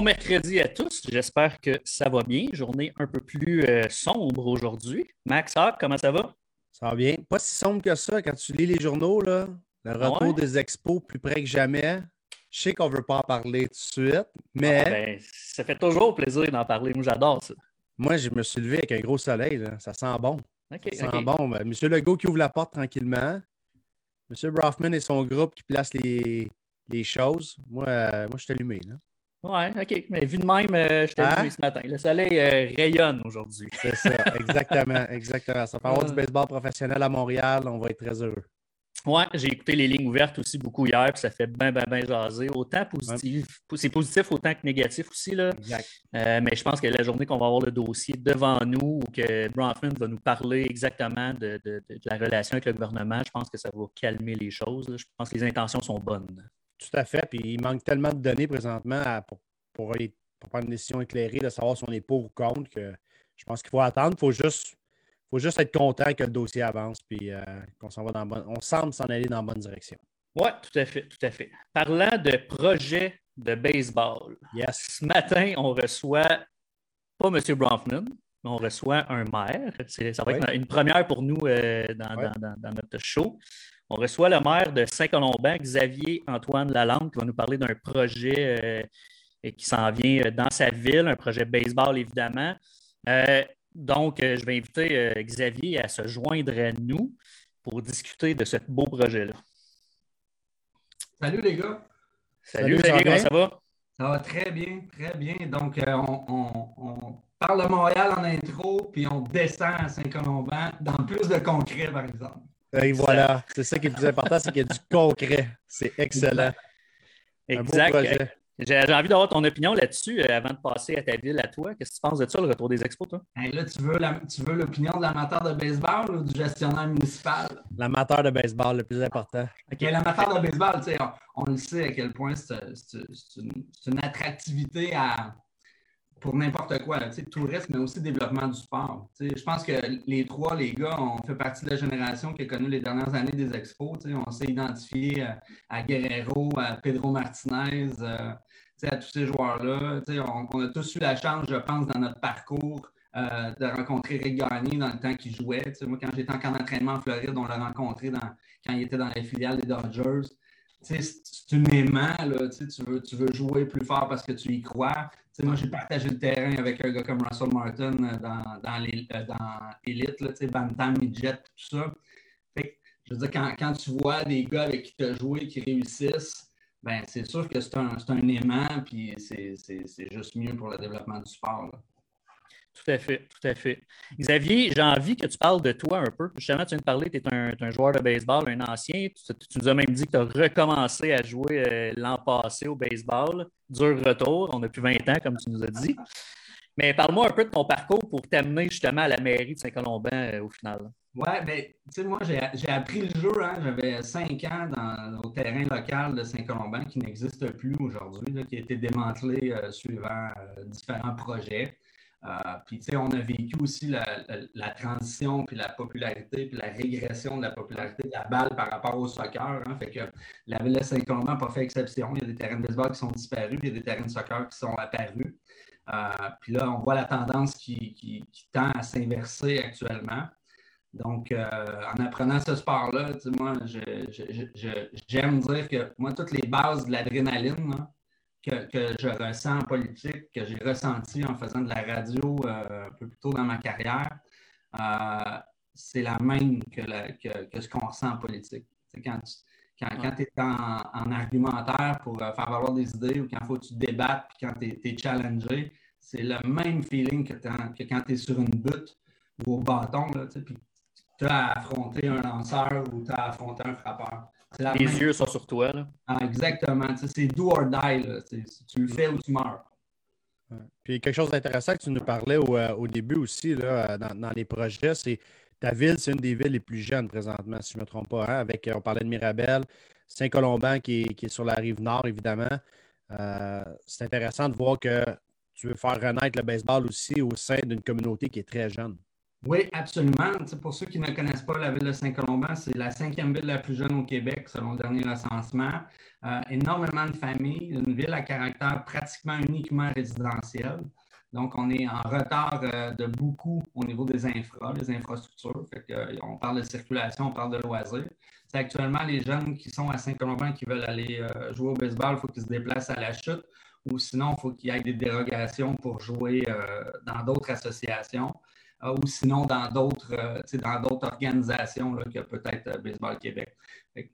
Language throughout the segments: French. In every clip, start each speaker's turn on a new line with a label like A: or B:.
A: Bon mercredi à tous. J'espère que ça va bien. Journée un peu plus euh, sombre aujourd'hui. Max comment ça va?
B: Ça va bien. Pas si sombre que ça quand tu lis les journaux, là. Le retour des expos plus près que jamais. Je sais qu'on ne veut pas en parler tout de suite, mais. Ah,
A: ben, ça fait toujours plaisir d'en parler. Moi, j'adore ça.
B: Moi, je me suis levé avec un gros soleil. Ça sent bon. ça sent bon. Ben, Monsieur Legault qui ouvre la porte tranquillement. Monsieur Brofman et son groupe qui placent les, choses. Moi, euh, moi je suis allumé. Là.
A: Ouais, OK. Mais vu de même, euh, je t'ai hein? ce matin. Le soleil euh, rayonne aujourd'hui.
B: C'est ça, exactement, exactement. Ça avoir du baseball professionnel à Montréal, on va être très heureux.
A: Ouais, j'ai écouté les lignes ouvertes aussi beaucoup hier, puis ça fait bien, bien, bien jaser. Autant positif, c'est positif autant que négatif aussi. Là. Exact. Euh, mais je pense que la journée qu'on va avoir le dossier devant nous, ou que Bronfman va nous parler exactement de, la relation avec le gouvernement, je pense que ça va calmer les choses. Je pense que les intentions sont bonnes.
B: Tout à fait. Puis il manque tellement de données présentement pour, pour, prendre une décision éclairée, de savoir si on est pour ou contre, que je pense qu'il faut attendre. Il faut juste, faut juste être content que le dossier avance puis euh, qu'on s'en va dans bonne, on semble s'en aller dans la bonne direction.
A: Oui, tout à fait, tout à fait. Parlant de projet de baseball, ce matin, on reçoit pas M. Bronfman, mais on reçoit un maire. Ça va être une première pour nous euh, dans, notre show. On reçoit le maire de Saint-Colomban, Xavier Antoine Lalande, qui va nous parler d'un projet euh, qui s'en vient euh, dans sa ville, un projet baseball évidemment. Euh, donc, je vais inviter Xavier à se joindre à nous pour discuter de ce beau projet-là.
C: Salut les gars.
A: Salut, Xavier, comment ça va?
C: Ça va très bien, très bien. Donc, on, parle de Montréal en intro, puis on descend à Saint-Colomban dans plus de concret, par exemple.
B: Et voilà, c'est ça qui est le plus important, c'est qu'il y a du concret. C'est excellent.
A: Exact. J'ai envie d'avoir ton opinion là-dessus euh, avant de passer à ta ville, à toi. Qu'est-ce que tu penses de ça, le retour des expos, toi?
C: là, tu veux, l'opinion de l'amateur de baseball ou du gestionnaire municipal?
B: L'amateur de baseball, le plus important.
C: OK, l'amateur de baseball, on, on, le sait à quel point c'est une attractivité à, pour n'importe quoi, tourisme, mais aussi développement du sport. je pense que les trois, les gars, ont fait partie de la génération qui a connu les dernières années des expos. On s'est identifié à, Guerrero, à Pedro Martinez, euh, à tous ces joueurs-là. On, a tous eu la chance, je pense, dans notre parcours, euh, de rencontrer Rick Garnier dans le temps qu'il jouait. moi, quand j'étais en camp d'entraînement en Floride, on l'a rencontré quand il était dans la filiale des Dodgers c'est un aimant, là, tu, veux, tu veux jouer plus fort parce que tu y crois. Moi, j'ai partagé le terrain avec un gars comme Russell Martin euh, dans, dans, euh, Elite, là, Bantam, Midget, tout ça. je veux dire, quand, quand, tu vois des gars avec qui tu as joué qui réussissent, ben, c'est sûr que c'est un, un aimant, puis c'est juste mieux pour le développement du sport.
A: Tout à fait, tout à fait. Xavier, j'ai envie que tu parles de toi un peu. Justement, tu viens de parler, tu es un, joueur de baseball, un ancien. Tu, nous as même dit que tu as recommencé à jouer euh, l'an passé au baseball. Dur retour, on a plus 20 ans, comme tu nous as dit. Mais parle-moi un peu de ton parcours pour t'amener justement à la mairie de Saint-Colomban euh, au final.
C: Oui, mais tu sais, moi, j'ai appris le jeu. Hein. J'avais cinq ans dans, au terrain local de Saint-Colomban qui n'existe plus aujourd'hui, qui a été démantelé euh, suivant différents projets. Euh, puis, tu sais, on a vécu aussi la, transition, puis la popularité, puis la régression de la popularité de la balle par rapport au soccer. Hein. fait que la Ville de Saint-Clombin n'a pas fait exception. Il y a des terrains de baseball qui sont disparus, puis il y a des terrains de soccer qui sont apparus. Euh, puis là, on voit la tendance qui, tend à s'inverser actuellement. Donc, euh, en apprenant ce sport-là, moi, j'aime dire que moi, toutes les bases de l'adrénaline, que, je ressens en politique, que j'ai ressenti en faisant de la radio euh, un peu plus tôt dans ma carrière, euh, c'est la même que, ce qu'on ressent en politique. quand tu quand, es en, argumentaire pour euh, faire valoir des idées ou quand il faut que tu débattes, puis quand tu es, challengé, c'est le même feeling que, quand tu es sur une butte ou au bâton, puis tu as affronté un lanceur ou tu as affronté un frappeur.
A: Les yeux sont sur toi.
C: Ah, exactement. C'est do or die. Tu le fais ou tu meurs.
B: Puis quelque chose d'intéressant que tu nous parlais au, euh, début aussi, là, dans, les projets, c'est ta ville, c'est une des villes les plus jeunes présentement, si je ne me trompe pas. Hein, avec, on parlait de Mirabel, Saint-Colomban qui, est sur la rive nord, évidemment. Euh, c'est intéressant de voir que tu veux faire renaître le baseball aussi au sein d'une communauté qui est très jeune.
C: Oui, absolument. pour ceux qui ne connaissent pas la ville de Saint-Colomban, c'est la cinquième ville la plus jeune au Québec, selon le dernier recensement. Euh, énormément de familles, une ville à caractère pratiquement uniquement résidentiel. Donc, on est en retard euh, de beaucoup au niveau des infra, des infrastructures. Euh, on parle de circulation, on parle de loisirs. C'est actuellement les jeunes qui sont à Saint-Colomban qui veulent aller jouer au baseball, il faut qu'ils se déplacent à la chute ou sinon, il faut qu'il y ait des dérogations pour jouer dans d'autres associations. Euh, ou sinon dans d'autres euh, dans d'autres organisations là, que peut-être euh, Baseball Québec.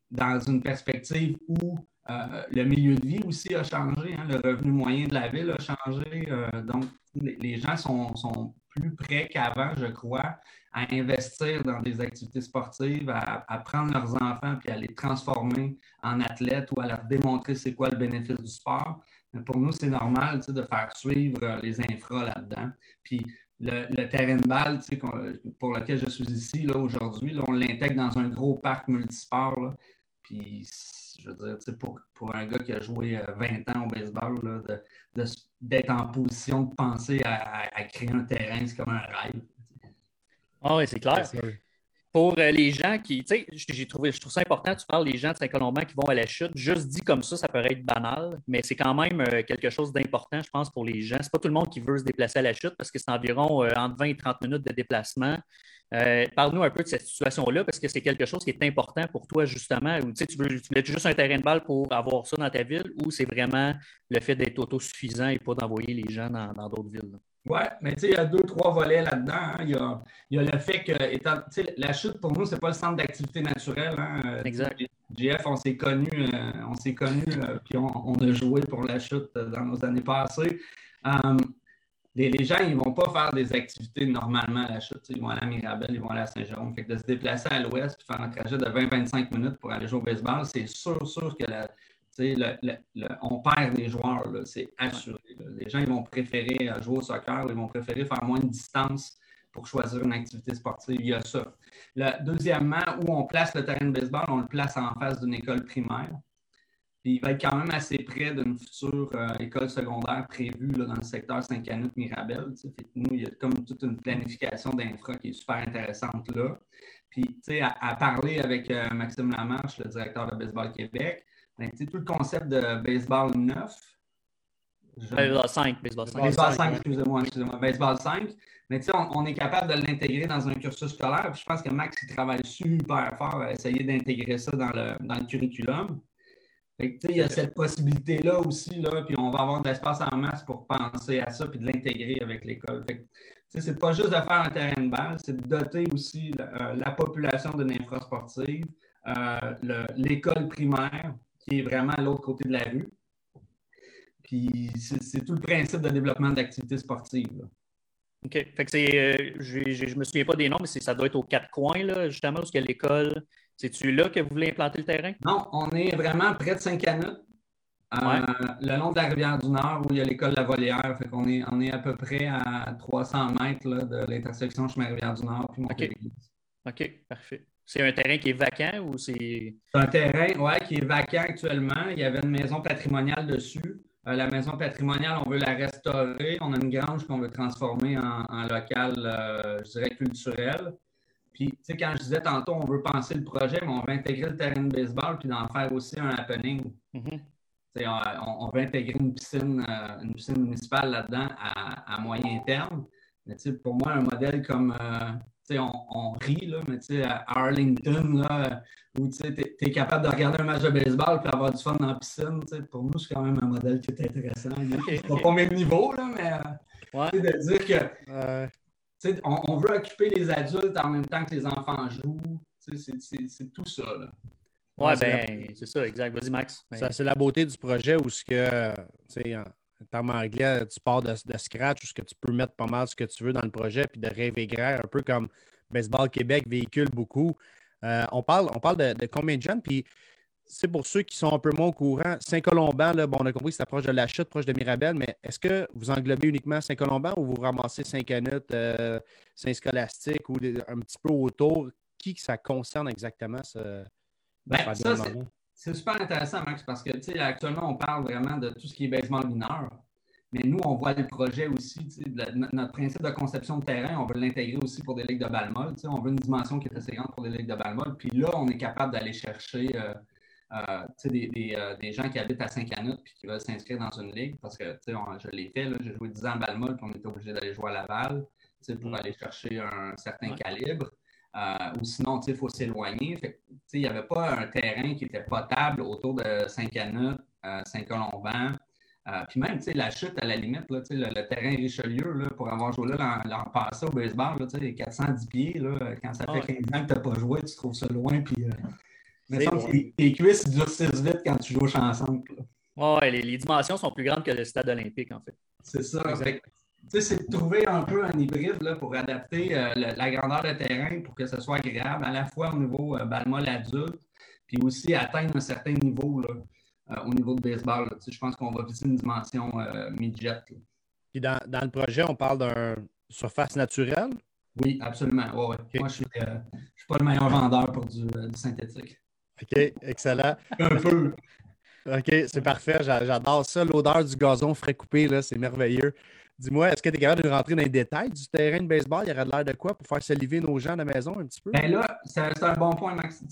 C: Dans une perspective où le milieu de vie aussi a changé, hein, le revenu moyen de la ville a changé, donc les gens sont, plus prêts qu'avant, je crois, à investir dans des activités sportives, à, prendre leurs enfants puis à les transformer en athlètes ou à leur démontrer c'est quoi le bénéfice du sport. Pour nous, c'est normal de faire suivre les infras là-dedans. Puis le, terrain de balle pour lequel je suis ici aujourd'hui, on l'intègre dans un gros parc multisport. puis, je veux dire, pour, pour, un gars qui a joué 20 euh, ans au baseball, d'être en position de penser à, créer un terrain, c'est comme un rêve.
A: Ah oui, c'est clair pour euh, les gens qui, tu sais, j'ai trouvé, je trouve ça important, tu parles des gens de Saint-Colomban qui vont à la chute. Juste dit comme ça, ça peut être banal, mais c'est quand même euh, quelque chose d'important, je pense, pour les gens. C'est pas tout le monde qui veut se déplacer à la chute parce que c'est environ euh, entre 20 et 30 minutes de déplacement. Parle-nous un peu de cette situation-là parce que c'est quelque chose qui est important pour toi, justement. tu, sais, tu, veux, juste un terrain de balle pour avoir ça dans ta ville ou c'est vraiment le fait d'être autosuffisant et pas d'envoyer les gens dans d'autres villes?
C: Oui, mais tu sais, il y a deux, trois volets là-dedans. Hein. Il, y a, le fait que étant, la chute, pour nous, ce n'est pas le centre d'activité naturelle. Hein.
A: Exact.
C: GF, on s'est connus, euh, on s'est connus, euh, puis on, a joué pour la chute euh, dans nos années passées. les, gens, ils ne vont pas faire des activités normalement à la chute. Ils vont aller à Mirabel, ils vont aller à Saint-Jérôme. Fait que de se déplacer à l'ouest et faire un trajet de 20-25 minutes pour aller jouer au baseball, c'est sûr, sûr que la, on perd des joueurs, c'est assuré. Les gens ils vont préférer euh, jouer au soccer, ils vont préférer faire moins de distance pour choisir une activité sportive. Il y a ça. deuxièmement, où on place le terrain de baseball, on le place en face d'une école primaire. il va être quand même assez près d'une future euh, école secondaire prévue dans le secteur Saint-Canut-Mirabel. Nous, il y a comme toute une planification d'infra qui est super intéressante là. Puis, à, à parler avec euh, Maxime Lamarche, le directeur de Baseball Québec, ben, tout le concept de baseball 9.
A: Baseball 5.
C: Baseball 5, baseball 5 excusez-moi, excusez-moi. Baseball 5. Mais on, on, est capable de l'intégrer dans un cursus scolaire. je pense que Max il travaille super fort à essayer d'intégrer ça dans le, dans le curriculum. il y a cette possibilité-là aussi, là, puis on va avoir de l'espace en masse pour penser à ça puis de l'intégrer avec l'école. Ce n'est pas juste de faire un terrain de balle, c'est de doter aussi la, euh, population d'une infrasportive, euh, l'école primaire, qui est vraiment à l'autre côté de la rue. Puis c'est tout le principe de développement d'activités sportives.
A: OK. Fait que c'est, euh, je ne me souviens pas des noms, mais ça doit être aux quatre coins, là, justement, où est l'école. C'est-tu là que vous voulez implanter le terrain?
C: Non, on est vraiment près de Saint-Canut, euh, le long de la rivière du Nord, où il y a l'école La Volière. Fait qu'on est, on est à peu près à 300 mètres de l'intersection chemin-rivière du Nord. Puis.
A: OK, parfait. C'est un terrain qui est vacant ou c'est.
C: C'est un terrain, ouais, qui est vacant actuellement. Il y avait une maison patrimoniale dessus. Euh, la maison patrimoniale, on veut la restaurer. On a une grange qu'on veut transformer en, local, euh, je dirais, culturel. Puis, tu sais, quand je disais tantôt, on veut penser le projet, mais on veut intégrer le terrain de baseball puis d'en faire aussi un happening. Mm-hmm. on, veut intégrer une piscine, euh, une piscine municipale là-dedans à, moyen terme. Mais pour moi, un modèle comme on, on, rit, là, mais à Arlington, là, où tu es, capable de regarder un match de baseball et avoir du fun dans la piscine, pour nous, c'est quand même un modèle qui est intéressant. Pas au même niveau, là, mais euh, de dire que on, veut occuper les adultes en même temps que les enfants jouent. C'est tout ça. Là.
A: Ouais, ben, c'est ça, exact. Vas-y, Max.
B: C'est la beauté du projet où ce que, en anglais, tu pars de, scratch où ce que tu peux mettre pas mal ce que tu veux dans le projet, puis de rêver grand, un peu comme Baseball Québec véhicule beaucoup. Euh, on parle, on parle de, combien de jeunes, puis c'est pour ceux qui sont un peu moins au courant. Saint-Colomban, bon, on a compris que c'est proche de la chute, proche de Mirabel, mais est-ce que vous englobez uniquement Saint-Colomban ou vous ramassez Saint-Canut, euh, Saint-Scolastique ou un petit peu autour? Qui ça concerne exactement, ce,
C: ben, ça, c'est super intéressant, Max, parce que actuellement, on parle vraiment de tout ce qui est baseball mineur. Mais nous, on voit le projet aussi, notre principe de conception de terrain, on veut l'intégrer aussi pour des ligues de balle molle. On veut une dimension qui est assez grande pour des ligues de balle molle. Puis là, on est capable d'aller chercher euh, euh, euh, des, gens qui habitent à Saint-Canut et qui veulent s'inscrire dans une ligue parce que je l'ai fait, j'ai joué 10 ans à balle molle puis on était obligé d'aller jouer à Laval pour mm. aller chercher un certain calibre. Ou sinon, il faut s'éloigner. Il n'y avait pas un terrain qui était potable autour de Saint-Canut, Saint-Colomban. Euh, puis même, la chute, à la limite, là, le, le terrain Richelieu, là, pour avoir joué là l'an passé au baseball, là, 410 pieds, là, quand ça fait 15 ans que tu n'as pas joué, tu trouves ça loin. Puis, euh, mais tes, cuisses durcissent vite quand tu joues au chanson.
A: Oui, les, les, dimensions sont plus grandes que le stade olympique, en fait.
C: C'est ça. C'est de trouver un peu un hybride là, pour adapter euh, la grandeur de terrain pour que ce soit agréable, à la fois au niveau euh, balmol adulte, puis aussi atteindre un certain niveau. Là. Euh, au niveau de baseball. je pense qu'on va viser une dimension euh, midget.
B: Puis dans, le projet, on parle d'une surface naturelle?
C: Oui, absolument. Moi, je ne suis, suis, pas le meilleur vendeur pour du, synthétique.
B: OK, excellent.
C: Un peu.
B: OK, c'est parfait. J'adore ça. L'odeur du gazon frais coupé, c'est merveilleux. Dis-moi, est-ce que tu es capable de rentrer dans les détails du terrain de baseball? Il y aurait l'air de quoi pour faire saliver nos gens à la maison un petit peu?
C: Ben là, c'est un bon point, Max.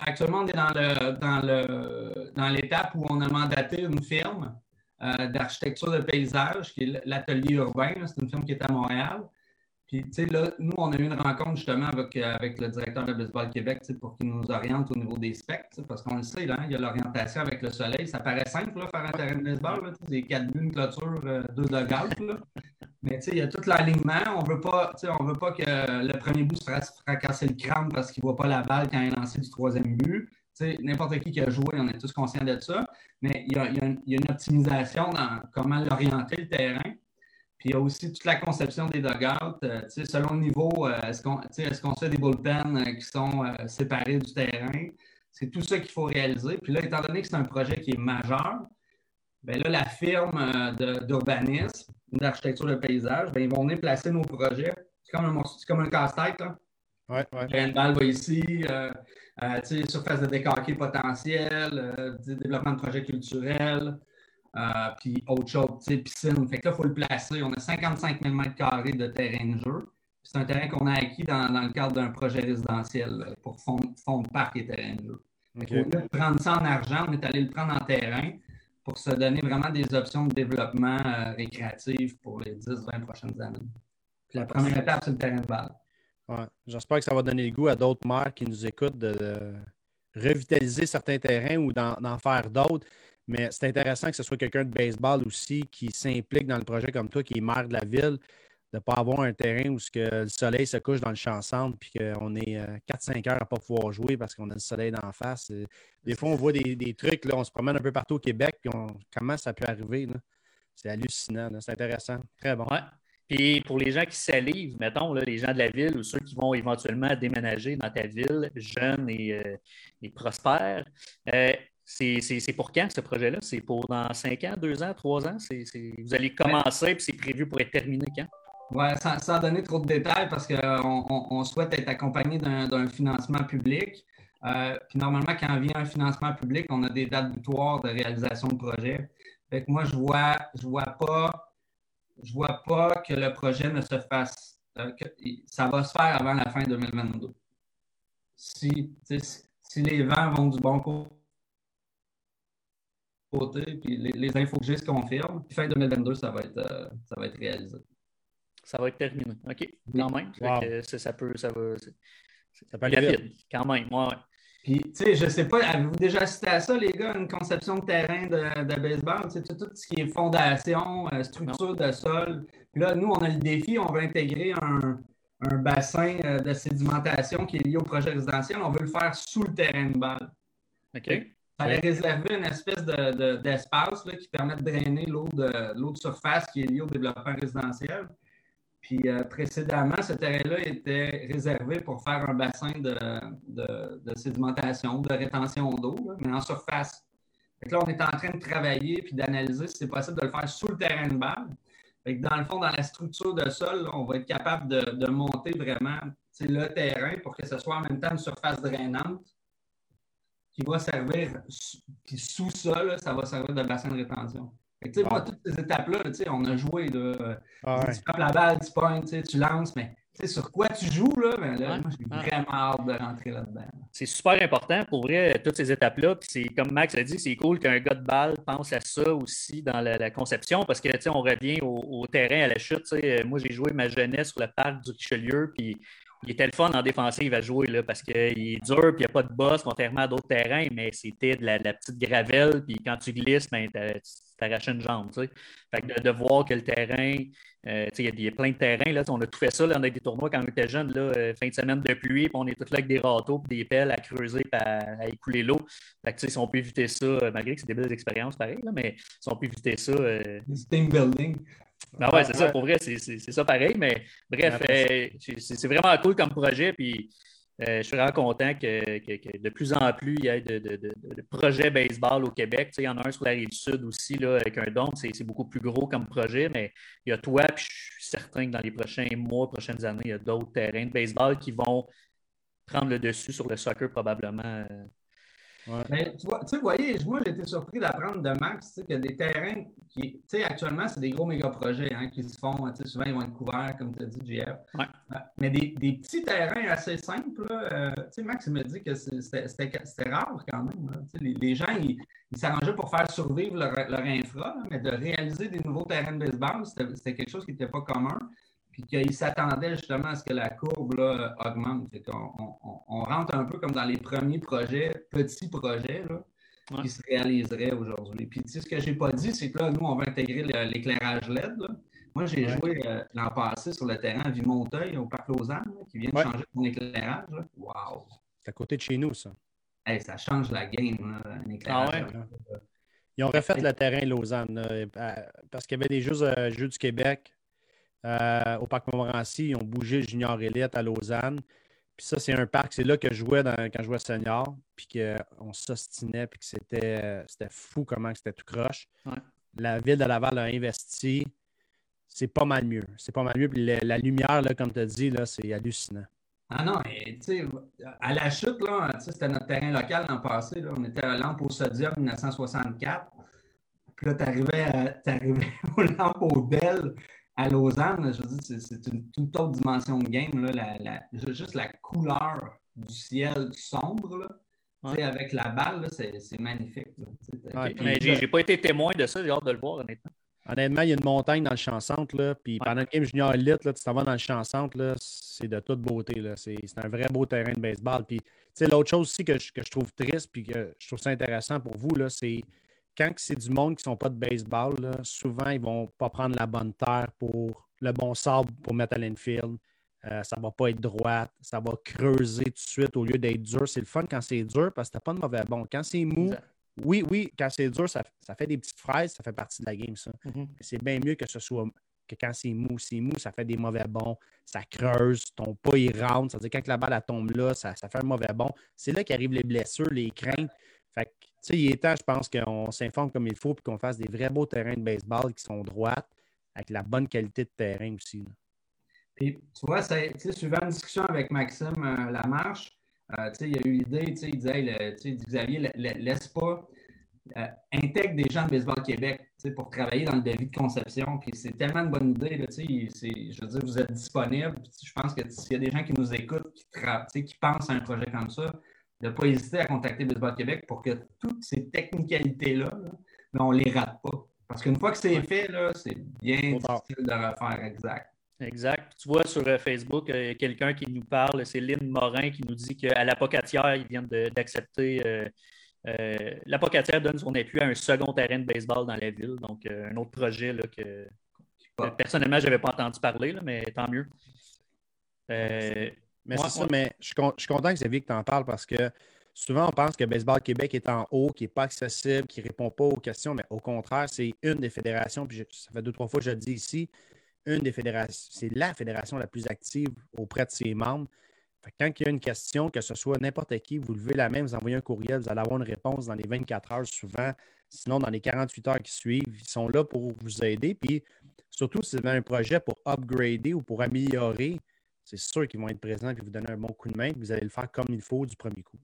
C: Actuellement, on est dans l'étape où on a mandaté une firme euh, d'architecture de paysage, qui est l'Atelier Urbain. C'est une firme qui est à Montréal. Là, nous, on a eu une rencontre justement avec, euh, le directeur de Baseball Québec pour qu'il nous oriente au niveau des specs, parce qu'on le sait, là, il y a l'orientation avec le soleil. Ça paraît simple, là, faire un terrain de baseball. C'est quatre buts, une clôture, euh, deux de golf. Mais, il y a tout l'alignement. On veut veut pas que le premier but se fasse fracasser le crâne parce qu'il ne voit pas la balle quand il est lancé du troisième but. N'importe qui qui a joué, on est tous conscients de ça. Mais il y il y a une optimisation dans comment l'orienter le terrain. Puis il y a aussi toute la conception des dugouts. Euh, selon le niveau, euh, est-ce qu'on est fait des bullpens euh, qui sont séparés du terrain? C'est tout ça qu'il faut réaliser. Puis là, étant donné que c'est un projet qui est majeur, bien là, la firme d'urbanisme, d'architecture de paysage, bien, ils vont venir placer nos projets. C'est comme un, comme un casse-tête. Hein?
B: Ouais, ouais.
C: Balle va ici, surface de décaquer potentiel, développement de projets culturels. Euh, puis autre chose, piscine. Fait que là, il faut le placer. On a 55 000 m de terrain de jeu. C'est un terrain qu'on a acquis dans, le cadre d'un projet résidentiel pour fond, de parc et terrain de jeu. Okay. Au lieu de prendre ça en argent, on est allé le prendre en terrain pour se donner vraiment des options de développement euh, récréatif pour les 10-20 prochaines années. Puis la première étape, c'est le terrain de balle.
B: Ouais. J'espère que ça va donner le goût à d'autres maires qui nous écoutent de revitaliser certains terrains ou d'en faire d'autres. Mais c'est intéressant que ce soit quelqu'un de baseball aussi qui s'implique dans le projet comme toi, qui est maire de la ville, de ne pas avoir un terrain où que le soleil se couche dans le champ centre puis qu'on est 4-5 euh, heures à ne pas pouvoir jouer parce qu'on a le soleil d'en face. Euh, des fois, on voit des, trucs, là, on se promène un peu partout au Québec, puis comment ça peut arriver? C'est hallucinant, c'est intéressant. Très bon.
A: Ouais. Puis pour les gens qui salivent, mettons, les gens de la ville ou ceux qui vont éventuellement déménager dans ta ville, jeunes et, euh, prospères, c'est pour quand ce projet-là? C'est pour dans 5 ans, 2 ans, 3 ans? Vous allez commencer et c'est prévu pour être terminé quand?
C: Oui, sans, donner trop de détails parce qu'on on, souhaite être accompagné d'un financement public. Euh, puis normalement, quand vient un financement public, on a des dates butoirs de réalisation de projet. Fait que moi, je vois, je vois pas, je vois pas que le projet ne se fasse, euh, que ça va se faire avant la fin 2022. Si, si les vents vont du bon côté, puis les, les infos que j'ai se confirment. fin 2022, ça va être, euh, ça va être réalisé.
A: Ça va être terminé. OK, quand même. ça peut, ça va.
B: Ça peut aller vite.
A: Quand même, ouais.
C: Puis, tu sais, je sais pas, avez-vous déjà assisté à ça, les gars, une conception de terrain de, de baseball? Tu sais, tout, ce qui est fondation, euh, structure de sol. Puis là, nous, on a le défi, on veut intégrer un, un bassin euh, de sédimentation qui est lié au projet résidentiel. On veut le faire sous le terrain de balle.
A: OK.
C: Il fallait réserver une espèce d'espace qui permet de drainer l'eau de, surface qui est liée au développement résidentiel. Puis euh, précédemment, ce terrain-là était réservé pour faire un bassin de, sédimentation, de rétention d'eau, mais en surface. là, on est en train de travailler puis d'analyser si c'est possible de le faire sous le terrain de balle. dans le fond, dans la structure de sol, on va être capable de, de monter vraiment le terrain pour que ce soit en même temps une surface drainante qui va servir, puis sous ça, ça va servir de bassin de rétention. moi, toutes ces étapes-là, on a joué. Là, ah Tu frappes la balle, tu pognes, tu lances, mais sur quoi tu joues, là, ben là, moi, j'ai vraiment hâte de rentrer là-dedans.
A: C'est super important pour vrai, toutes ces étapes-là. Puis c'est comme Max a dit, c'est cool qu'un gars de balle pense à ça aussi dans la, conception parce que on revient au, terrain à la chute. Moi, j'ai joué ma jeunesse sur le parc du Richelieu, puis il était le fun en défensive à jouer là, parce qu'il est dur, puis il n'y a pas de boss, contrairement à d'autres terrains, mais c'était de la, petite gravelle, puis quand tu glisses, ben, tu t'arraches une jambe. Fait de, voir que le terrain, euh, il y, a plein de terrains, là, on a tout fait ça, là, on a des tournois quand on était jeune, là, euh, fin de semaine de pluie, puis on est tous là avec des râteaux, puis des pelles à creuser, à, écouler l'eau. si on peut éviter ça, euh, malgré que c'est des belles expériences pareil, mais si on peut éviter ça.
C: Building.
A: Ah ouais, c'est ça, pour vrai, c'est ça pareil, mais bref, euh, c'est vraiment cool comme projet, puis euh, je suis vraiment content que, de plus en plus il y ait de, projets baseball au Québec. il y en a un sur la rive sud aussi, là, avec un don, c'est beaucoup plus gros comme projet, mais il y a toi, puis je suis certain que dans les prochains mois, prochaines années, il y a d'autres terrains de baseball qui vont prendre le dessus sur le soccer probablement. Euh,
C: mais tu vois, vous voyez, moi, j'ai été surpris d'apprendre de Max a des terrains qui, tu sais, actuellement, c'est des gros méga projets hein, qui se font. Souvent, ils vont être couverts, comme tu as dit, JF. Mais des, des, petits terrains assez simples, euh, tu sais, Max, il me dit que c'était rare quand même. Les, les, gens, ils s'arrangeaient pour faire survivre leur, leur infra, mais de réaliser des nouveaux terrains de baseball, c'était quelque chose qui n'était pas commun puis qu'il s'attendait justement à ce que la courbe là, augmente. on, rentre un peu comme dans les premiers projets, petits projets, qui se réaliseraient aujourd'hui. Puis ce que je n'ai pas dit, c'est que là, nous, on va intégrer l'éclairage LED. Moi, j'ai joué euh, l'an passé sur le terrain à Vimontail, au Parc Lausanne, qui vient de changer son éclairage. Wow!
B: C'est à côté de chez nous, ça.
C: ça change la game, un éclairage. Ah
B: Ils ont refait le terrain Lausanne, parce qu'il y avait des Jeux, euh, Jeux du Québec euh, au parc Montmorency. Ils ont bougé Junior Elite à Lausanne. Puis ça, c'est un parc, c'est là que je jouais quand je jouais senior, puis qu'on s'ostinait, puis que c'était, fou comment c'était tout croche. La ville de Laval a investi. C'est pas mal mieux. C'est pas mal mieux. Puis la, lumière, là, comme tu as dit, c'est hallucinant.
C: Ah non, tu sais, à la chute, là, c'était notre terrain local l'an passé. Là, on était à Lampe au Sodium 1964. Puis là, tu arrivais, aux lampes au Bell à Lausanne, je veux dire, c'est une toute autre dimension de game. Là, juste la couleur du ciel sombre, avec la balle, c'est magnifique.
A: mais j'ai pas été témoin de ça, j'ai hâte de le voir, honnêtement.
B: Honnêtement, il y a une montagne dans le champ centre, là, puis pendant le game junior elite, là, tu t'en vas dans le champ centre, c'est de toute beauté. C'est un vrai beau terrain de baseball. Puis, l'autre chose aussi que je, que je, trouve triste, puis que je trouve ça intéressant pour vous, c'est quand c'est du monde qui ne sont pas de baseball, souvent, ils ne vont pas prendre la bonne terre pour le bon sable pour mettre à l'infield. Euh, ça ne va pas être droit, ça va creuser tout de suite au lieu d'être dur. C'est le fun quand c'est dur parce que tu n'as pas de mauvais bon. Quand c'est mou, oui, oui, quand c'est dur, ça, fait des petites fraises, ça fait partie de la game, ça. Mm-hmm. C'est bien mieux que ce soit que quand c'est mou, c'est mou, ça fait des mauvais bons, ça creuse, ton pas il rentre, ça veut dire quand la balle tombe là, ça, ça fait un mauvais bon. C'est là qu'arrivent les blessures, les craintes. Fait que il est temps, je pense, qu'on s'informe comme il faut et qu'on fasse des vrais beaux terrains de baseball qui sont droits avec la bonne qualité de terrain aussi.
C: Puis, tu vois, suivant une discussion avec Maxime euh, Lamarche, euh, il y a eu l'idée, il disait, Xavier, laisse pas, euh, intègre des gens de Baseball Québec pour travailler dans le devis de conception. Puis c'est tellement une bonne idée. Là, je veux dire, vous êtes disponible. Je pense que s'il y a des gens qui nous écoutent, qui pensent à un projet comme ça, de ne pas hésiter à contacter Baseball Québec pour que toutes ces technicalités-là, ben, on ne les rate pas. Parce qu'une fois que c'est fait, c'est bien difficile de refaire exact.
A: Exact. Tu vois sur euh, Facebook, il y a quelqu'un qui nous parle, c'est Lynn Morin qui nous dit qu'à l'Apocatière, ils viennent d'accepter. Euh, euh, L'Apocatière donne son appui à un second terrain de baseball dans la ville. Donc, un autre projet là, que, personnellement, je n'avais pas entendu parler, mais tant mieux.
B: Mais c'est ça, mais je, suis content, Xavier, que tu en parles parce que souvent, on pense que Baseball Québec est en haut, qui n'est pas accessible, qui ne répond pas aux questions, mais au contraire, c'est une des fédérations, puis ça fait deux, trois fois que je le dis ici, une des fédérations, c'est la fédération la plus active auprès de ses membres. quand il y a une question, que ce soit n'importe qui, vous levez la main, vous envoyez un courriel, vous allez avoir une réponse dans les 24 heures souvent, sinon dans les 48 heures qui suivent. Ils sont là pour vous aider. Puis surtout, si vous avez un projet pour upgrader ou pour améliorer, c'est sûr qu'ils vont être présents et vous donner un bon coup de main. Vous allez le faire comme il faut du premier coup.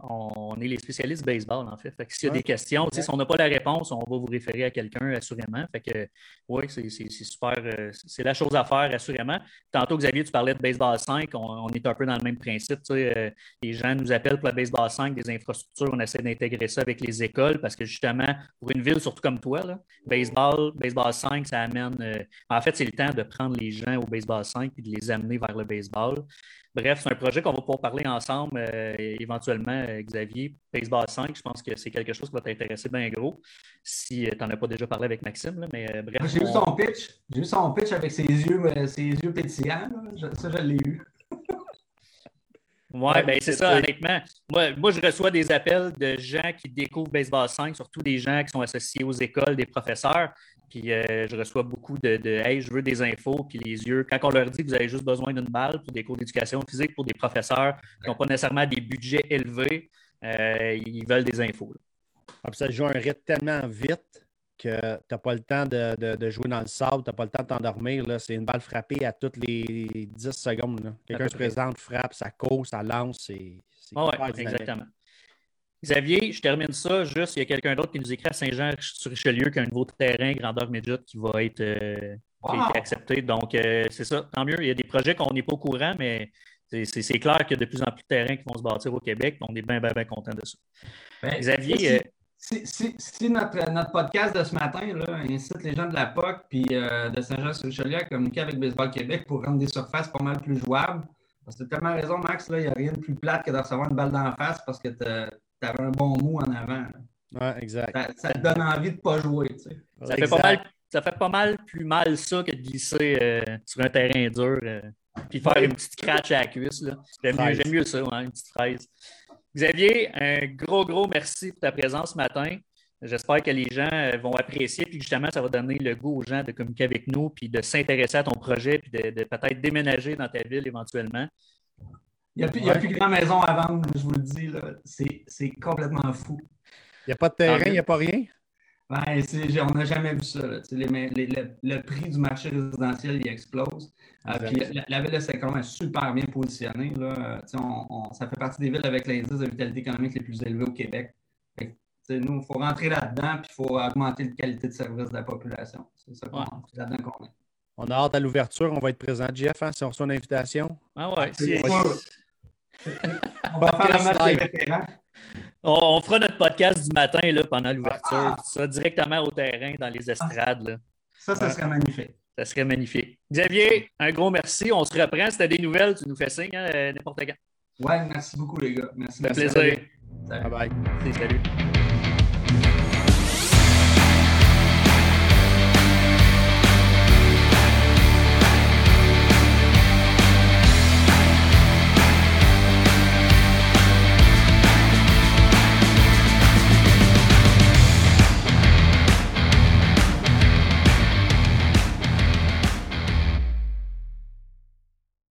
A: On est les spécialistes baseball, en fait. S'il y a des questions, si on n'a pas la réponse, on va vous référer à quelqu'un, assurément. Fait que, oui, c'est super. Euh, c'est la chose à faire, assurément. Tantôt, Xavier, tu parlais de baseball 5. On, est un peu dans le même principe. Euh, les gens nous appellent pour le baseball 5, des infrastructures. On essaie d'intégrer ça avec les écoles parce que, justement, pour une ville, surtout comme toi, baseball, baseball 5, ça amène. Euh, en fait, c'est le temps de prendre les gens au baseball 5 et de les amener vers le baseball. Bref, c'est un projet qu'on va pouvoir parler ensemble éventuellement, euh, Xavier. Baseball 5, je pense que c'est quelque chose qui va t'intéresser bien gros si euh, tu n'en as pas déjà parlé avec Maxime. mais bref.
C: J'ai vu son pitch. J'ai vu son pitch avec ses yeux, ses yeux pétillants. Ça, je l'ai eu.
A: Oui, ben c'est ça, honnêtement. Moi, moi, je reçois des appels de gens qui découvrent Baseball 5, surtout des gens qui sont associés aux écoles, des professeurs. Puis euh, je reçois beaucoup de, Hey, je veux des infos, puis les yeux. Quand on leur dit que vous avez juste besoin d'une balle pour des cours d'éducation physique pour des professeurs qui n'ont pas nécessairement des budgets élevés, euh, ils veulent des infos.
B: Ah, ça joue un rythme tellement vite que tu n'as pas le temps de, jouer dans le sable, tu n'as pas le temps de t'endormir. C'est une balle frappée à toutes les 10 secondes. Quelqu'un se présente, frappe, ça court, ça lance. C'est
A: ah ouais, exactement. Xavier, je termine ça. Juste, il y a quelqu'un d'autre qui nous écrit à Saint-Jean-sur-Richelieu qui a un nouveau terrain grandeur médiate qui va être euh, accepté. Donc, euh, c'est ça, tant mieux. Il y a des projets qu'on n'est pas au courant, mais c'est clair qu'il y a de plus en plus de terrains qui vont se bâtir au Québec. On est bien, bien, bien content de ça.
C: Ben, Xavier. Si, notre, notre, podcast de ce matin là, incite les gens de la POC puis euh, de Saint-Jean-sur-Richelieu à communiquer avec Baseball Québec pour rendre des surfaces pas mal plus jouables, parce que tu as tellement raison, Max, il n'y a rien de plus plate que de recevoir une balle d'en face parce que tu avais un bon mot en avant.
B: Oui, exact.
C: Ça, te donne envie de ne pas jouer.
A: Ça, fait pas mal, ça fait pas mal plus mal ça que de glisser euh, sur un terrain dur et euh, puis faire une petite crache à la cuisse. J'aime mieux, mieux, ça, une petite fraise. Xavier, un gros, gros merci pour ta présence ce matin. J'espère que les gens euh, vont apprécier, puis justement, ça va donner le goût aux gens de communiquer avec nous, puis de s'intéresser à ton projet, puis de, de peut-être déménager dans ta ville éventuellement.
C: Il n'y a, plus grand maison à vendre, je vous le dis. C'est complètement fou.
B: Il n'y a pas de terrain, il n'y a pas rien?
C: Ben, on n'a jamais vu ça. le prix du marché résidentiel il explose. Euh, la, ville de Saint-Colomb est super bien positionnée. ça fait partie des villes avec l'indice de vitalité économique les plus élevés au Québec. nous, il faut rentrer là-dedans et il faut augmenter la qualité de service de la population. C'est ça là-dedans qu'on est.
B: On a hâte à l'ouverture. On va être présent, Jeff, hein, si on reçoit une invitation.
A: Ah ouais, on va faire on, fera notre podcast du matin là, pendant l'ouverture. Ça directement au terrain, dans les estrades.
C: Ça, ça serait magnifique.
A: Ça serait magnifique. Xavier, un gros merci. On se reprend. Si tu as des nouvelles, tu nous fais signe hein, n'importe quand.
C: Ouais, merci beaucoup, les gars. Merci.
A: Ça fait plaisir.
B: Bye bye.
A: salut.